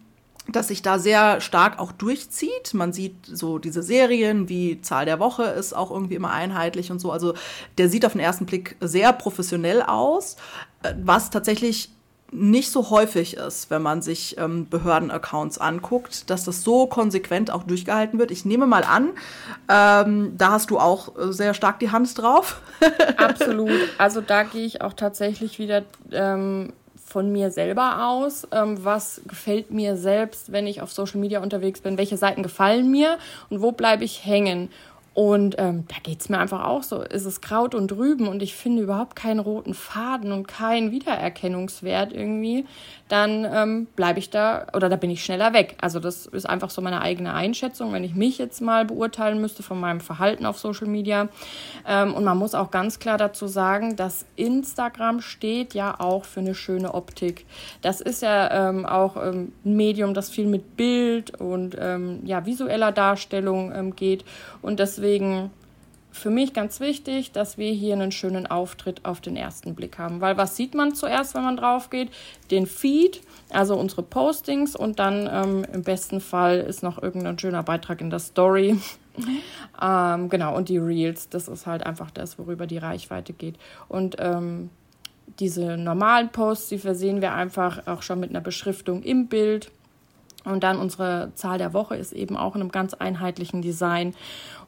[SPEAKER 1] das sich da sehr stark auch durchzieht. Man sieht so diese Serien, wie Zahl der Woche ist auch irgendwie immer einheitlich und so. Also der sieht auf den ersten Blick sehr professionell aus, äh, was tatsächlich nicht so häufig ist, wenn man sich ähm, Behördenaccounts anguckt, dass das so konsequent auch durchgehalten wird. Ich nehme mal an, ähm, da hast du auch äh, sehr stark die Hand drauf.
[SPEAKER 3] Absolut. Also da gehe ich auch tatsächlich wieder ähm, von mir selber aus. Ähm, was gefällt mir selbst, wenn ich auf Social Media unterwegs bin? Welche Seiten gefallen mir und wo bleibe ich hängen? Und ähm, da geht es mir einfach auch so. Ist es Kraut und Rüben und ich finde überhaupt keinen roten Faden und keinen Wiedererkennungswert irgendwie, dann ähm, bleibe ich da oder da bin ich schneller weg. Also das ist einfach so meine eigene Einschätzung, wenn ich mich jetzt mal beurteilen müsste von meinem Verhalten auf Social Media. Ähm, und man muss auch ganz klar dazu sagen, dass Instagram steht ja auch für eine schöne Optik. Das ist ja ähm, auch ähm, ein Medium, das viel mit Bild und ähm, ja, visueller Darstellung ähm, geht. Und deswegen für mich ganz wichtig, dass wir hier einen schönen Auftritt auf den ersten Blick haben. Weil was sieht man zuerst, wenn man drauf geht? Den Feed, also unsere Postings und dann ähm, im besten Fall ist noch irgendein schöner Beitrag in der Story. ähm, genau, und die Reels, das ist halt einfach das, worüber die Reichweite geht. Und ähm, diese normalen Posts, die versehen wir einfach auch schon mit einer Beschriftung im Bild. Und dann unsere Zahl der Woche ist eben auch in einem ganz einheitlichen Design.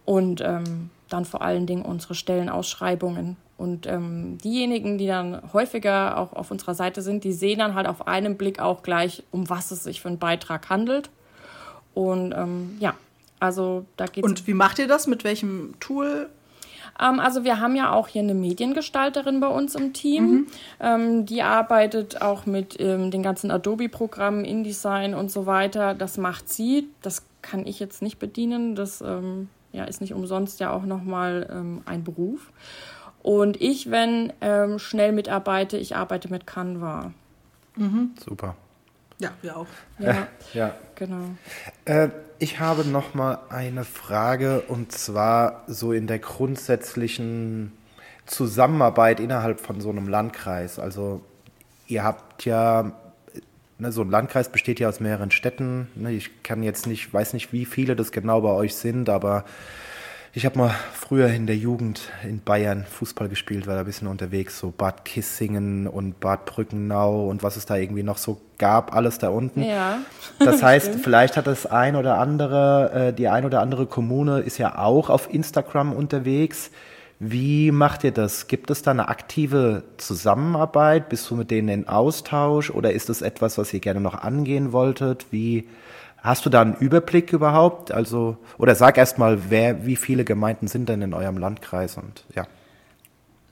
[SPEAKER 3] Und ähm, dann vor allen Dingen unsere Stellenausschreibungen. Und ähm, diejenigen, die dann häufiger auch auf unserer Seite sind, die sehen dann halt auf einen Blick auch gleich, um was es sich für einen Beitrag handelt. Und ähm, ja, also da geht
[SPEAKER 1] Und wie macht ihr das? Mit welchem Tool?
[SPEAKER 3] Ähm, also wir haben ja auch hier eine Mediengestalterin bei uns im Team. Mhm. Ähm, die arbeitet auch mit ähm, den ganzen Adobe-Programmen, InDesign und so weiter. Das macht sie. Das kann ich jetzt nicht bedienen. Das ähm, ja, ist nicht umsonst ja auch nochmal ähm, ein Beruf. Und ich, wenn ähm, schnell mitarbeite, ich arbeite mit Canva.
[SPEAKER 2] Mhm. Super.
[SPEAKER 1] Ja, wir auch.
[SPEAKER 3] Ja,
[SPEAKER 2] ja.
[SPEAKER 3] genau.
[SPEAKER 2] Äh, ich habe noch mal eine Frage und zwar so in der grundsätzlichen Zusammenarbeit innerhalb von so einem Landkreis. Also ihr habt ja Ne, so ein Landkreis besteht ja aus mehreren Städten. Ne, ich kann jetzt nicht, weiß nicht, wie viele das genau bei euch sind, aber ich habe mal früher in der Jugend in Bayern Fußball gespielt, war da ein bisschen unterwegs, so Bad Kissingen und Bad Brückenau und was es da irgendwie noch so gab, alles da unten.
[SPEAKER 3] Ja.
[SPEAKER 2] Das heißt, vielleicht hat das ein oder andere, äh, die ein oder andere Kommune ist ja auch auf Instagram unterwegs. Wie macht ihr das? Gibt es da eine aktive Zusammenarbeit? Bist du mit denen in Austausch oder ist das etwas, was ihr gerne noch angehen wolltet? Wie hast du da einen Überblick überhaupt? Also oder sag erst mal, wer, wie viele Gemeinden sind denn in eurem Landkreis und ja.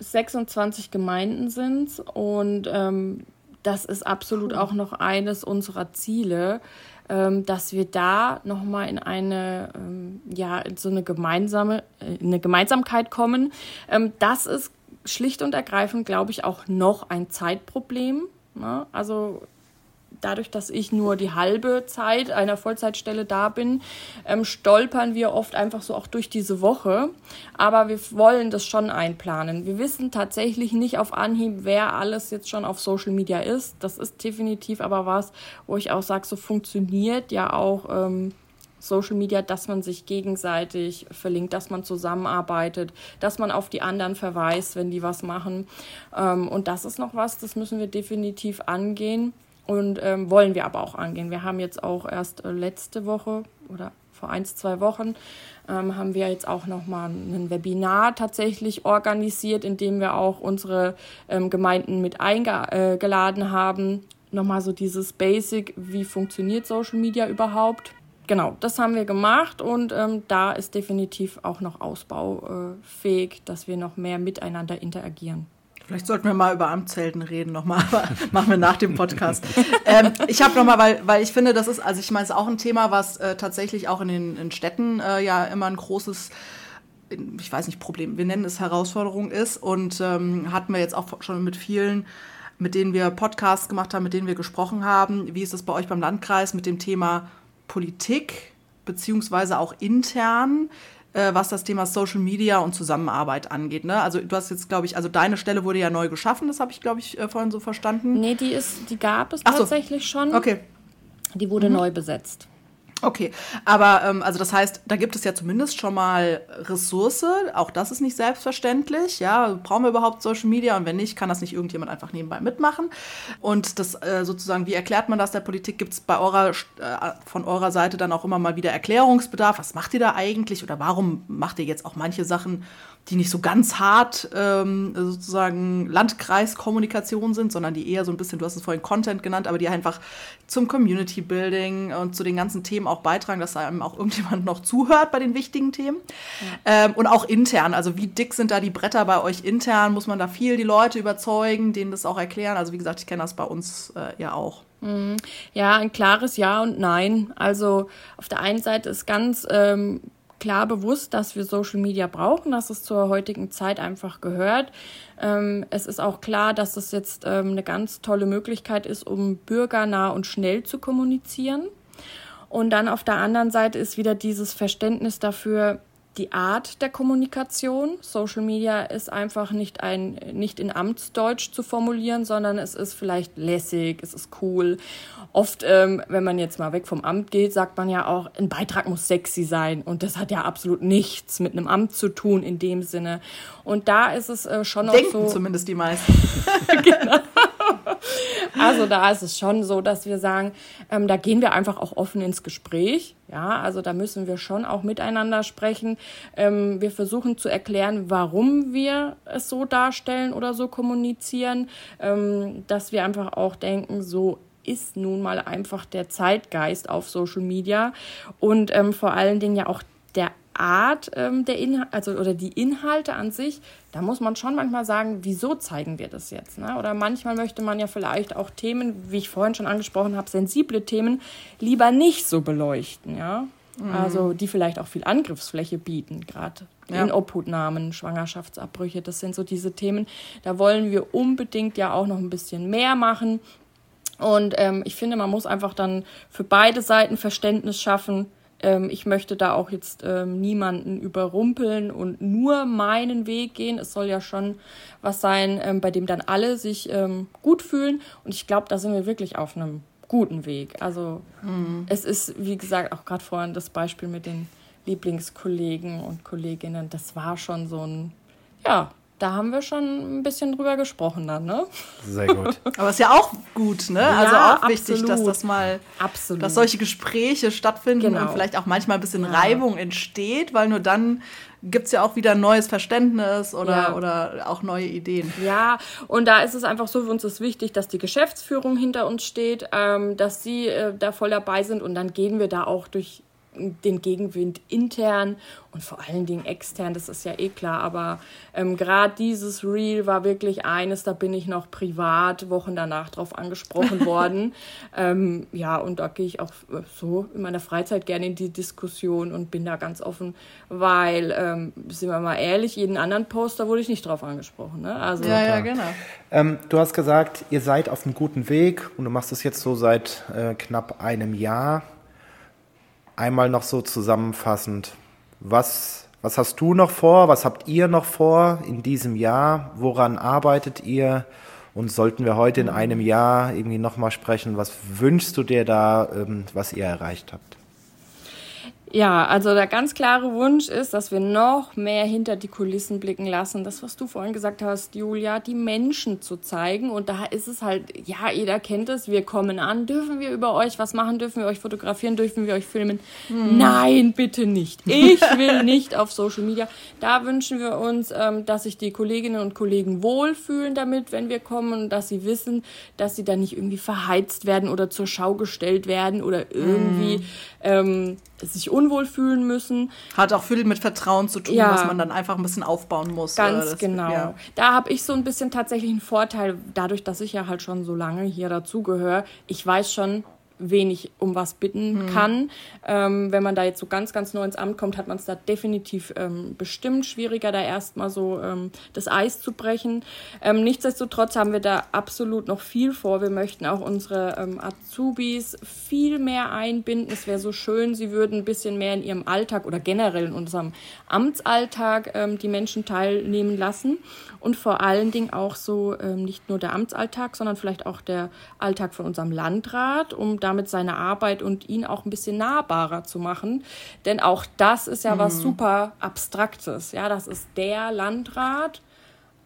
[SPEAKER 3] 26 Gemeinden sind und ähm, das ist absolut auch noch eines unserer Ziele, dass wir da nochmal in eine, ähm, ja, in so eine gemeinsame, äh, eine Gemeinsamkeit kommen. Ähm, das ist schlicht und ergreifend, glaube ich, auch noch ein Zeitproblem. Ne? Also dadurch, dass ich nur die halbe Zeit einer Vollzeitstelle da bin, ähm, stolpern wir oft einfach so auch durch diese Woche. Aber wir wollen das schon einplanen. Wir wissen tatsächlich nicht auf Anhieb, wer alles jetzt schon auf Social Media ist. Das ist definitiv aber was, wo ich auch sage, so funktioniert ja auch. Ähm, Social Media, dass man sich gegenseitig verlinkt, dass man zusammenarbeitet, dass man auf die anderen verweist, wenn die was machen. Ähm, und das ist noch was, das müssen wir definitiv angehen und ähm, wollen wir aber auch angehen. Wir haben jetzt auch erst äh, letzte Woche oder vor ein, zwei Wochen ähm, haben wir jetzt auch nochmal ein Webinar tatsächlich organisiert, in dem wir auch unsere ähm, Gemeinden mit eingeladen äh, haben. Nochmal so dieses Basic, wie funktioniert Social Media überhaupt? Genau, das haben wir gemacht und ähm, da ist definitiv auch noch ausbaufähig, dass wir noch mehr miteinander interagieren.
[SPEAKER 1] Vielleicht sollten wir mal über Amtshelden reden nochmal, machen wir nach dem Podcast. ähm, ich habe nochmal, weil, weil ich finde, das ist, also ich meine, es ist auch ein Thema, was äh, tatsächlich auch in den in Städten äh, ja immer ein großes ich weiß nicht, Problem, wir nennen es Herausforderung ist und ähm, hatten wir jetzt auch schon mit vielen, mit denen wir Podcasts gemacht haben, mit denen wir gesprochen haben. Wie ist es bei euch beim Landkreis mit dem Thema Politik, beziehungsweise auch intern? Äh, was das Thema Social Media und Zusammenarbeit angeht. Ne? Also du hast jetzt, glaube ich, also deine Stelle wurde ja neu geschaffen, das habe ich, glaube ich, äh, vorhin so verstanden.
[SPEAKER 3] Nee, die ist, die gab es Ach tatsächlich so. schon.
[SPEAKER 1] Okay.
[SPEAKER 3] Die wurde mhm. neu besetzt.
[SPEAKER 1] Okay, aber ähm, also das heißt, da gibt es ja zumindest schon mal Ressource. Auch das ist nicht selbstverständlich. Ja, brauchen wir überhaupt Social Media? Und wenn nicht, kann das nicht irgendjemand einfach nebenbei mitmachen. Und das äh, sozusagen, wie erklärt man das der Politik? Gibt es bei eurer äh, von eurer Seite dann auch immer mal wieder Erklärungsbedarf? Was macht ihr da eigentlich? Oder warum macht ihr jetzt auch manche Sachen die nicht so ganz hart ähm, sozusagen Landkreiskommunikation sind, sondern die eher so ein bisschen, du hast es vorhin Content genannt, aber die einfach zum Community Building und zu den ganzen Themen auch beitragen, dass da einem auch irgendjemand noch zuhört bei den wichtigen Themen. Ja. Ähm, und auch intern, also wie dick sind da die Bretter bei euch intern? Muss man da viel die Leute überzeugen, denen das auch erklären? Also wie gesagt, ich kenne das bei uns äh, ja auch.
[SPEAKER 3] Mhm. Ja, ein klares Ja und Nein. Also auf der einen Seite ist ganz ähm, klar bewusst, dass wir Social Media brauchen, dass es zur heutigen Zeit einfach gehört. Ähm, es ist auch klar, dass es jetzt ähm, eine ganz tolle Möglichkeit ist, um bürgernah und schnell zu kommunizieren. Und dann auf der anderen Seite ist wieder dieses Verständnis dafür, die Art der Kommunikation. Social Media ist einfach nicht ein, nicht in Amtsdeutsch zu formulieren, sondern es ist vielleicht lässig, es ist cool oft, ähm, wenn man jetzt mal weg vom Amt geht, sagt man ja auch, ein Beitrag muss sexy sein. Und das hat ja absolut nichts mit einem Amt zu tun in dem Sinne. Und da ist es äh, schon noch
[SPEAKER 1] Denken
[SPEAKER 3] so.
[SPEAKER 1] zumindest die meisten.
[SPEAKER 3] genau. Also da ist es schon so, dass wir sagen, ähm, da gehen wir einfach auch offen ins Gespräch. Ja, also da müssen wir schon auch miteinander sprechen. Ähm, wir versuchen zu erklären, warum wir es so darstellen oder so kommunizieren, ähm, dass wir einfach auch denken, so ist nun mal einfach der Zeitgeist auf Social Media und ähm, vor allen Dingen ja auch der Art ähm, der Inhalte, also oder die Inhalte an sich, da muss man schon manchmal sagen, wieso zeigen wir das jetzt? Ne? Oder manchmal möchte man ja vielleicht auch Themen, wie ich vorhin schon angesprochen habe, sensible Themen lieber nicht so beleuchten, ja. Mhm. Also die vielleicht auch viel Angriffsfläche bieten, gerade ja. in Obhutnahmen, Schwangerschaftsabbrüche, das sind so diese Themen. Da wollen wir unbedingt ja auch noch ein bisschen mehr machen. Und ähm, ich finde, man muss einfach dann für beide Seiten Verständnis schaffen. Ähm, ich möchte da auch jetzt ähm, niemanden überrumpeln und nur meinen Weg gehen. Es soll ja schon was sein, ähm, bei dem dann alle sich ähm, gut fühlen. Und ich glaube, da sind wir wirklich auf einem guten Weg. Also mhm. es ist, wie gesagt, auch gerade vorhin das Beispiel mit den Lieblingskollegen und Kolleginnen, das war schon so ein, ja, da haben wir schon ein bisschen drüber gesprochen dann, ne?
[SPEAKER 2] Sehr gut.
[SPEAKER 1] Aber ist ja auch gut, ne?
[SPEAKER 3] Ja,
[SPEAKER 1] also auch
[SPEAKER 3] absolut.
[SPEAKER 1] wichtig, dass das mal,
[SPEAKER 3] absolut.
[SPEAKER 1] dass solche Gespräche stattfinden
[SPEAKER 3] genau.
[SPEAKER 1] und vielleicht auch manchmal ein bisschen ja. Reibung entsteht, weil nur dann gibt es ja auch wieder ein neues Verständnis oder, ja. oder auch neue Ideen.
[SPEAKER 3] Ja, und da ist es einfach so, für uns ist wichtig, dass die Geschäftsführung hinter uns steht, ähm, dass sie äh, da voll dabei sind und dann gehen wir da auch durch den Gegenwind intern und vor allen Dingen extern, das ist ja eh klar, aber ähm, gerade dieses Reel war wirklich eines, da bin ich noch privat Wochen danach drauf angesprochen worden. ähm, ja, und da gehe ich auch äh, so in meiner Freizeit gerne in die Diskussion und bin da ganz offen, weil, ähm, sind wir mal ehrlich, jeden anderen Poster wurde ich nicht drauf angesprochen. Ne?
[SPEAKER 1] Also, ja, ja, genau.
[SPEAKER 2] Ähm, du hast gesagt, ihr seid auf einem guten Weg und du machst es jetzt so seit äh, knapp einem Jahr. Einmal noch so zusammenfassend, was, was hast du noch vor, was habt ihr noch vor in diesem Jahr, woran arbeitet ihr? Und sollten wir heute in einem Jahr irgendwie nochmal sprechen, was wünschst du dir da, ähm, was ihr erreicht habt?
[SPEAKER 3] Ja, also der ganz klare Wunsch ist, dass wir noch mehr hinter die Kulissen blicken lassen. Das, was du vorhin gesagt hast, Julia, die Menschen zu zeigen. Und da ist es halt, ja, jeder kennt es, wir kommen an, dürfen wir über euch was machen, dürfen wir euch fotografieren, dürfen wir euch filmen? Hm. Nein, bitte nicht. Ich will nicht auf Social Media. Da wünschen wir uns, ähm, dass sich die Kolleginnen und Kollegen wohlfühlen damit, wenn wir kommen und dass sie wissen, dass sie da nicht irgendwie verheizt werden oder zur Schau gestellt werden oder irgendwie hm. ähm, sich unwohl fühlen müssen.
[SPEAKER 1] Hat auch viel mit Vertrauen zu tun, ja, was man dann einfach ein bisschen aufbauen muss.
[SPEAKER 3] Ganz das, genau. Ja. Da habe ich so ein bisschen tatsächlich einen Vorteil, dadurch, dass ich ja halt schon so lange hier dazugehöre. Ich weiß schon, wenig um was bitten hm. kann. Ähm, wenn man da jetzt so ganz, ganz neu ins Amt kommt, hat man es da definitiv ähm, bestimmt schwieriger, da erstmal so ähm, das Eis zu brechen. Ähm, nichtsdestotrotz haben wir da absolut noch viel vor. Wir möchten auch unsere ähm, Azubis viel mehr einbinden. Es wäre so schön, sie würden ein bisschen mehr in ihrem Alltag oder generell in unserem Amtsalltag ähm, die Menschen teilnehmen lassen und vor allen Dingen auch so nicht nur der Amtsalltag, sondern vielleicht auch der Alltag von unserem Landrat, um da damit seine Arbeit und ihn auch ein bisschen nahbarer zu machen. Denn auch das ist ja mhm. was super Abstraktes. Ja, das ist der Landrat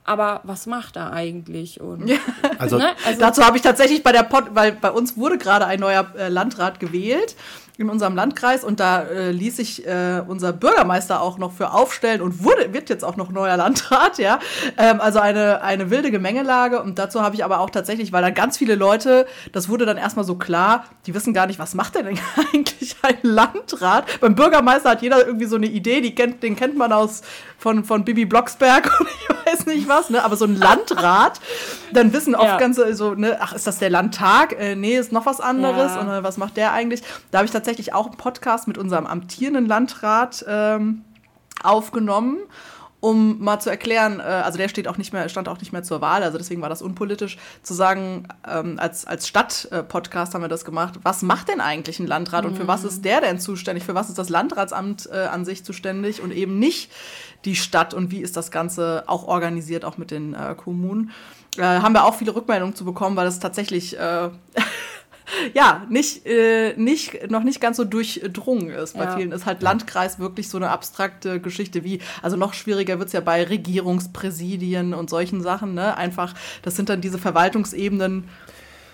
[SPEAKER 3] aber was macht er eigentlich? Und, ja.
[SPEAKER 1] also, ne? also, dazu habe ich tatsächlich bei der Pod, weil bei uns wurde gerade ein neuer äh, Landrat gewählt in unserem Landkreis und da äh, ließ sich äh, unser Bürgermeister auch noch für aufstellen und wurde, wird jetzt auch noch neuer Landrat, ja. Ähm, also eine, eine wilde Gemengelage und dazu habe ich aber auch tatsächlich, weil dann ganz viele Leute, das wurde dann erstmal so klar, die wissen gar nicht, was macht denn eigentlich ein Landrat? Beim Bürgermeister hat jeder irgendwie so eine Idee, die kennt, den kennt man aus von, von Bibi Blocksberg und ich weiß nicht was, ne? Aber so ein Landrat, dann wissen oft ja. ganze so, ne, ach, ist das der Landtag? Äh, nee, ist noch was anderes. Ja. Und äh, was macht der eigentlich? Da habe ich tatsächlich auch einen Podcast mit unserem amtierenden Landrat ähm, aufgenommen um mal zu erklären, äh, also der steht auch nicht mehr, stand auch nicht mehr zur Wahl, also deswegen war das unpolitisch, zu sagen, ähm, als, als Stadt-Podcast haben wir das gemacht, was macht denn eigentlich ein Landrat mhm. und für was ist der denn zuständig, für was ist das Landratsamt äh, an sich zuständig und eben nicht die Stadt und wie ist das Ganze auch organisiert, auch mit den äh, Kommunen. Äh, haben wir auch viele Rückmeldungen zu bekommen, weil es tatsächlich äh, ja, nicht, äh, nicht, noch nicht ganz so durchdrungen ist. Bei ja. vielen ist halt Landkreis wirklich so eine abstrakte Geschichte wie, also noch schwieriger wird's ja bei Regierungspräsidien und solchen Sachen, ne? Einfach, das sind dann diese Verwaltungsebenen,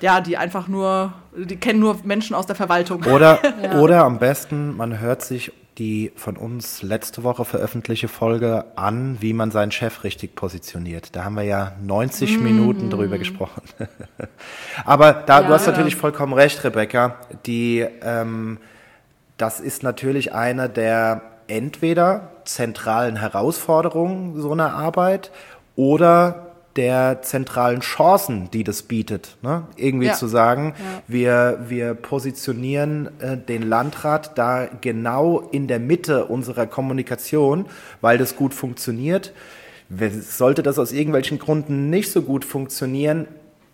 [SPEAKER 1] ja, die einfach nur, die kennen nur Menschen aus der Verwaltung.
[SPEAKER 2] Oder, ja. oder am besten, man hört sich die von uns letzte Woche veröffentlichte Folge an, wie man seinen Chef richtig positioniert. Da haben wir ja 90 mm. Minuten drüber gesprochen. Aber da, ja, du hast ja. natürlich vollkommen recht, Rebecca. Die, ähm, das ist natürlich eine der entweder zentralen Herausforderungen so einer Arbeit oder der zentralen Chancen, die das bietet. Ne? Irgendwie ja. zu sagen, ja. wir, wir positionieren äh, den Landrat da genau in der Mitte unserer Kommunikation, weil das gut funktioniert. Sollte das aus irgendwelchen Gründen nicht so gut funktionieren,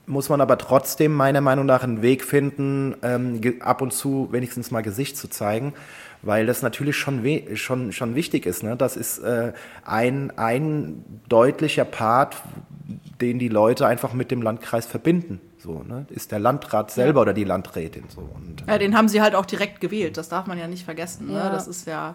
[SPEAKER 2] muss man aber trotzdem meiner Meinung nach einen Weg finden, ähm, ab und zu wenigstens mal Gesicht zu zeigen weil das natürlich schon, schon, schon wichtig ist. Ne? Das ist äh, ein, ein deutlicher Part, den die Leute einfach mit dem Landkreis verbinden. So, ne? Ist der Landrat selber ja. oder die Landrätin so. Und,
[SPEAKER 1] ja, den haben sie halt auch direkt gewählt, das darf man ja nicht vergessen. Ne? Ja. Das ist ja.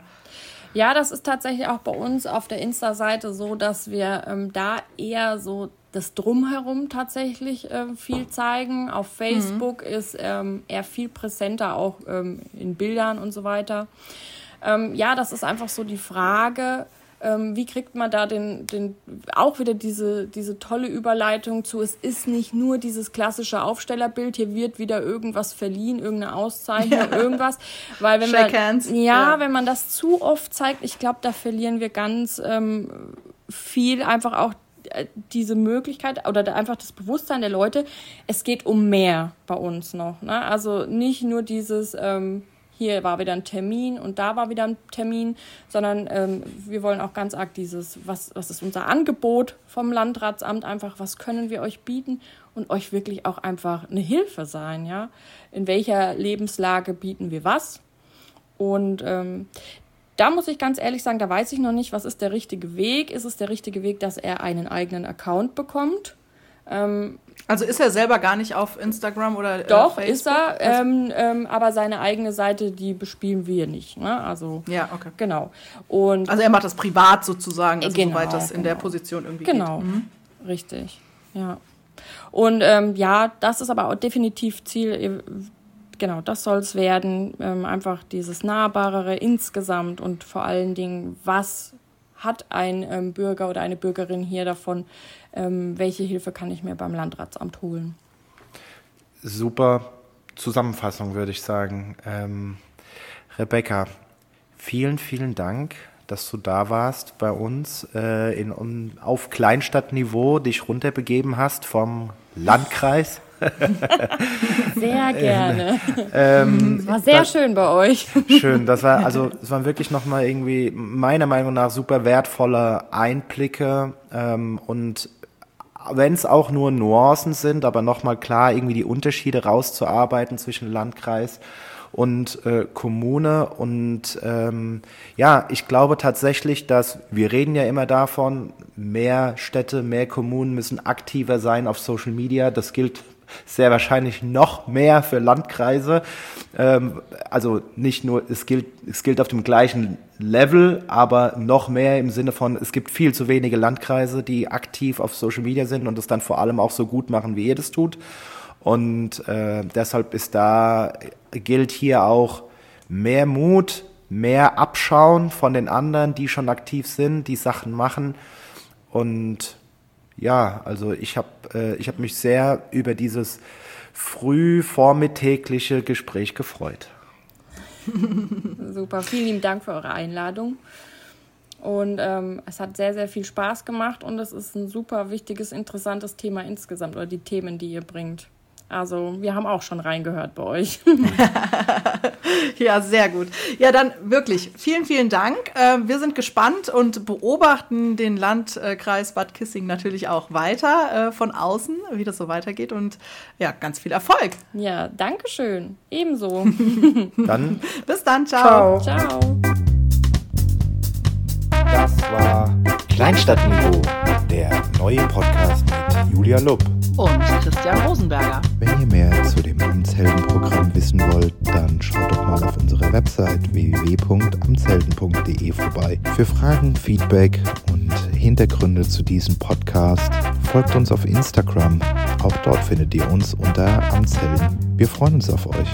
[SPEAKER 3] Ja, das ist tatsächlich auch bei uns auf der Insta-Seite so, dass wir ähm, da eher so das Drumherum tatsächlich äh, viel zeigen. Auf Facebook mhm. ist ähm, er viel präsenter, auch ähm, in Bildern und so weiter. Ähm, ja, das ist einfach so die Frage, ähm, wie kriegt man da den, den, auch wieder diese, diese tolle Überleitung zu, es ist nicht nur dieses klassische Aufstellerbild, hier wird wieder irgendwas verliehen, irgendeine Auszeichnung, ja. irgendwas. Weil wenn Shake man, hands. Ja, ja, wenn man das zu oft zeigt, ich glaube, da verlieren wir ganz ähm, viel einfach auch äh, diese Möglichkeit oder einfach das Bewusstsein der Leute, es geht um mehr bei uns noch. Ne? Also nicht nur dieses, ähm, hier war wieder ein Termin und da war wieder ein Termin, sondern ähm, wir wollen auch ganz arg dieses, was, was ist unser Angebot vom Landratsamt, einfach, was können wir euch bieten und euch wirklich auch einfach eine Hilfe sein, ja. In welcher Lebenslage bieten wir was? Und ähm, da muss ich ganz ehrlich sagen, da weiß ich noch nicht, was ist der richtige Weg. Ist es der richtige Weg, dass er einen eigenen Account bekommt?
[SPEAKER 1] Ähm, also ist er selber gar nicht auf Instagram oder
[SPEAKER 3] äh, Doch, Facebook? ist er, ähm, ähm, aber seine eigene Seite, die bespielen wir nicht. Ne? Also,
[SPEAKER 1] ja, okay.
[SPEAKER 3] Genau. Und
[SPEAKER 1] also er macht das privat sozusagen, also genau, soweit das genau. in der. Position irgendwie
[SPEAKER 3] genau. geht. Genau, mhm. richtig, ja. Und ähm, ja, das ist aber auch definitiv Ziel genau, das soll es werden. Ähm, einfach dieses Nahbarere insgesamt und vor allen Dingen, was hat ein ähm, Bürger oder eine Bürgerin hier davon? Ähm, welche Hilfe kann ich mir beim Landratsamt holen?
[SPEAKER 2] Super Zusammenfassung, würde ich sagen. Ähm, Rebecca, vielen, vielen Dank, dass du da warst bei uns äh, in, um, auf Kleinstadtniveau, dich runterbegeben hast vom Landkreis.
[SPEAKER 3] sehr gerne. Ähm, war sehr das, schön bei euch.
[SPEAKER 2] Schön, das war also es waren wirklich nochmal irgendwie meiner Meinung nach super wertvolle Einblicke ähm, und wenn es auch nur Nuancen sind, aber nochmal klar irgendwie die Unterschiede rauszuarbeiten zwischen Landkreis und äh, Kommune. Und ähm, ja, ich glaube tatsächlich, dass wir reden ja immer davon, mehr Städte, mehr Kommunen müssen aktiver sein auf Social Media. Das gilt sehr wahrscheinlich noch mehr für Landkreise. Ähm, also nicht nur, es gilt, es gilt auf dem gleichen Level, aber noch mehr im Sinne von, es gibt viel zu wenige Landkreise, die aktiv auf Social Media sind und es dann vor allem auch so gut machen, wie ihr das tut. Und äh, deshalb ist da, gilt hier auch mehr Mut, mehr Abschauen von den anderen, die schon aktiv sind, die Sachen machen. Und ja, also ich habe äh, hab mich sehr über dieses früh vormittägliche Gespräch gefreut.
[SPEAKER 3] Super, vielen lieben Dank für eure Einladung. Und ähm, es hat sehr, sehr viel Spaß gemacht und es ist ein super wichtiges, interessantes Thema insgesamt oder die Themen, die ihr bringt. Also wir haben auch schon reingehört bei euch.
[SPEAKER 1] ja, sehr gut. Ja, dann wirklich vielen, vielen Dank. Ähm, wir sind gespannt und beobachten den Landkreis Bad Kissing natürlich auch weiter äh, von außen, wie das so weitergeht. Und ja, ganz viel Erfolg.
[SPEAKER 3] Ja, danke schön. Ebenso.
[SPEAKER 2] dann.
[SPEAKER 1] Bis dann. Ciao.
[SPEAKER 3] Ciao. ciao.
[SPEAKER 2] Das war Kleinstadtniveau, der neue Podcast mit Julia Lupp
[SPEAKER 1] und Christian Rosenberger.
[SPEAKER 2] Wenn ihr mehr zu dem Amtsheldenprogramm wissen wollt, dann schaut doch mal auf unserer Website www.amtshelden.de vorbei. Für Fragen, Feedback und Hintergründe zu diesem Podcast folgt uns auf Instagram. Auch dort findet ihr uns unter Amtshelden. Wir freuen uns auf euch.